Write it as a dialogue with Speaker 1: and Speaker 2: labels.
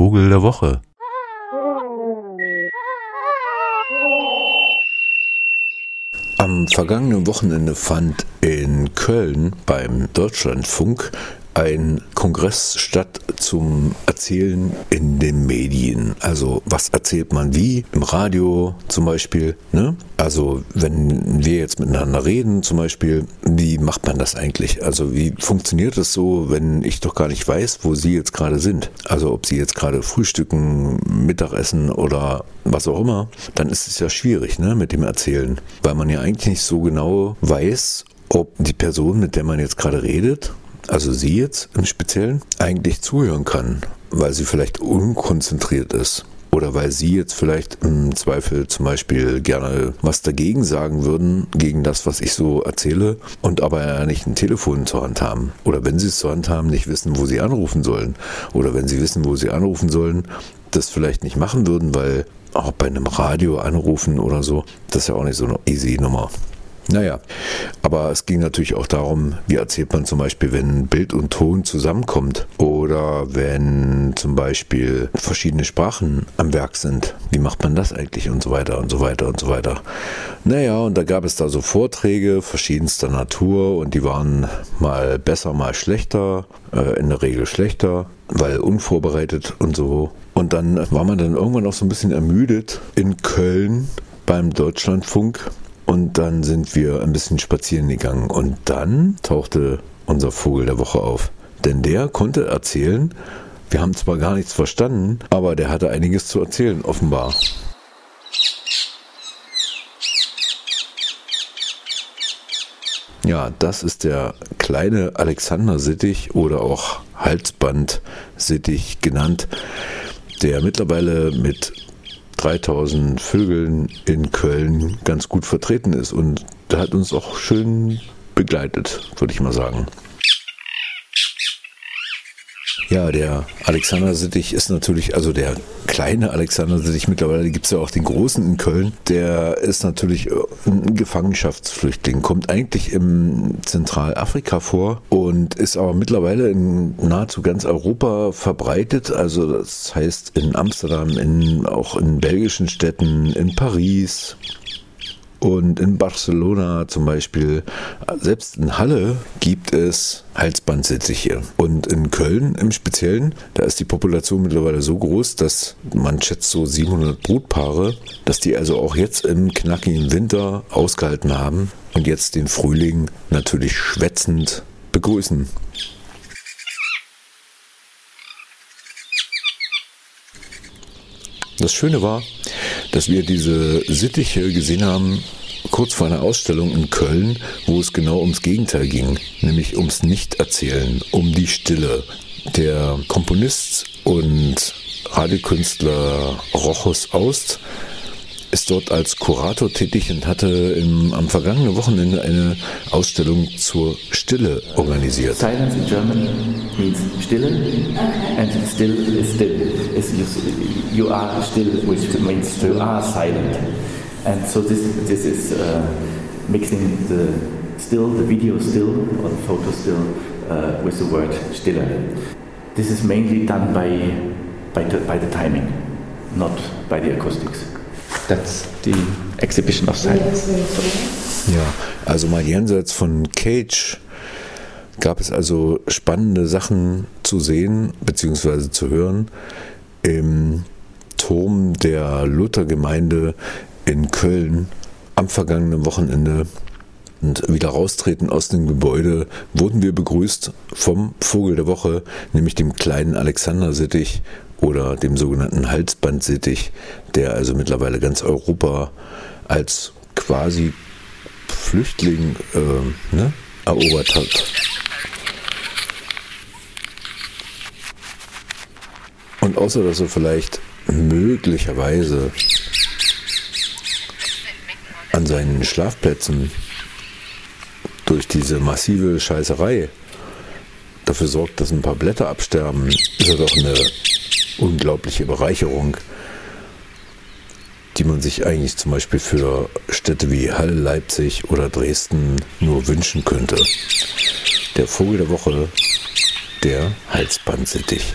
Speaker 1: Vogel der Woche. Am vergangenen Wochenende fand in Köln beim Deutschlandfunk ein Kongress statt zum Erzählen in den Medien. Also was erzählt man wie? Im Radio zum Beispiel. Ne? Also wenn wir jetzt miteinander reden zum Beispiel, wie macht man das eigentlich? Also wie funktioniert das so, wenn ich doch gar nicht weiß, wo Sie jetzt gerade sind? Also ob Sie jetzt gerade frühstücken, Mittagessen oder was auch immer, dann ist es ja schwierig ne, mit dem Erzählen, weil man ja eigentlich nicht so genau weiß, ob die Person, mit der man jetzt gerade redet, also sie jetzt im Speziellen, eigentlich zuhören kann, weil sie vielleicht unkonzentriert ist. Oder weil Sie jetzt vielleicht im Zweifel zum Beispiel gerne was dagegen sagen würden, gegen das, was ich so erzähle, und aber ja nicht ein Telefon zur Hand haben. Oder wenn Sie es zur Hand haben, nicht wissen, wo Sie anrufen sollen. Oder wenn Sie wissen, wo Sie anrufen sollen, das vielleicht nicht machen würden, weil auch bei einem Radio anrufen oder so, das ist ja auch nicht so eine easy Nummer. Naja, aber es ging natürlich auch darum, wie erzählt man zum Beispiel, wenn Bild und Ton zusammenkommt oder wenn zum Beispiel verschiedene Sprachen am Werk sind. Wie macht man das eigentlich und so weiter und so weiter und so weiter. Naja, und da gab es da so Vorträge verschiedenster Natur und die waren mal besser, mal schlechter, äh, in der Regel schlechter, weil unvorbereitet und so. Und dann war man dann irgendwann auch so ein bisschen ermüdet in Köln beim Deutschlandfunk und dann sind wir ein bisschen spazieren gegangen. Und dann tauchte unser Vogel der Woche auf. Denn der konnte erzählen, wir haben zwar gar nichts verstanden, aber der hatte einiges zu erzählen, offenbar. Ja, das ist der kleine Alexander-Sittich oder auch Halsband-Sittich genannt, der mittlerweile mit 3000 Vögeln in Köln ganz gut vertreten ist. Und hat uns auch schön begleitet, würde ich mal sagen. Ja, der Alexander Sittich ist natürlich, also der kleine Alexander Sittich, mittlerweile gibt es ja auch den großen in Köln, der ist natürlich ein Gefangenschaftsflüchtling, kommt eigentlich im Zentralafrika vor und ist aber mittlerweile in nahezu ganz Europa verbreitet. Also das heißt in Amsterdam, in, auch in belgischen Städten, in Paris, und in Barcelona zum Beispiel, selbst in Halle gibt es Halsbandsittiche. Und in Köln im Speziellen, da ist die Population mittlerweile so groß, dass man schätzt so 700 Brutpaare, dass die also auch jetzt im knackigen Winter ausgehalten haben und jetzt den Frühling natürlich schwätzend begrüßen. Das Schöne war, dass wir diese Sittiche gesehen haben kurz vor einer Ausstellung in Köln, wo es genau ums Gegenteil ging, nämlich ums Nichterzählen, um die Stille. Der Komponist und Radiokünstler Rochus Aust ist dort als Kurator tätig und hatte im, am vergangenen Wochenende eine Ausstellung zur Stille organisiert.
Speaker 2: Silence in German means Stille and still is still. It's you, you are still, which means you are silent. And so this, this is uh, mixing the still, the video still, or the photo still, uh, with the word Stille. This is mainly done by, by, the, by the timing, not by the acoustics. That's the exhibition of silence.
Speaker 1: Ja, also mal jenseits von Cage gab es also spannende Sachen zu sehen bzw. zu hören im Turm der Luthergemeinde in Köln am vergangenen Wochenende und wieder raustreten aus dem Gebäude wurden wir begrüßt vom Vogel der Woche, nämlich dem kleinen Alexander Sittich oder dem sogenannten Halsbandsittich, der also mittlerweile ganz Europa als quasi Flüchtling äh, ne, erobert hat. Und außer dass er vielleicht möglicherweise an seinen Schlafplätzen durch diese massive Scheißerei dafür sorgt, dass ein paar Blätter absterben, ist er doch eine unglaubliche Bereicherung, die man sich eigentlich zum Beispiel für Städte wie Halle, Leipzig oder Dresden nur wünschen könnte. Der Vogel der Woche, der Halsbandsittich.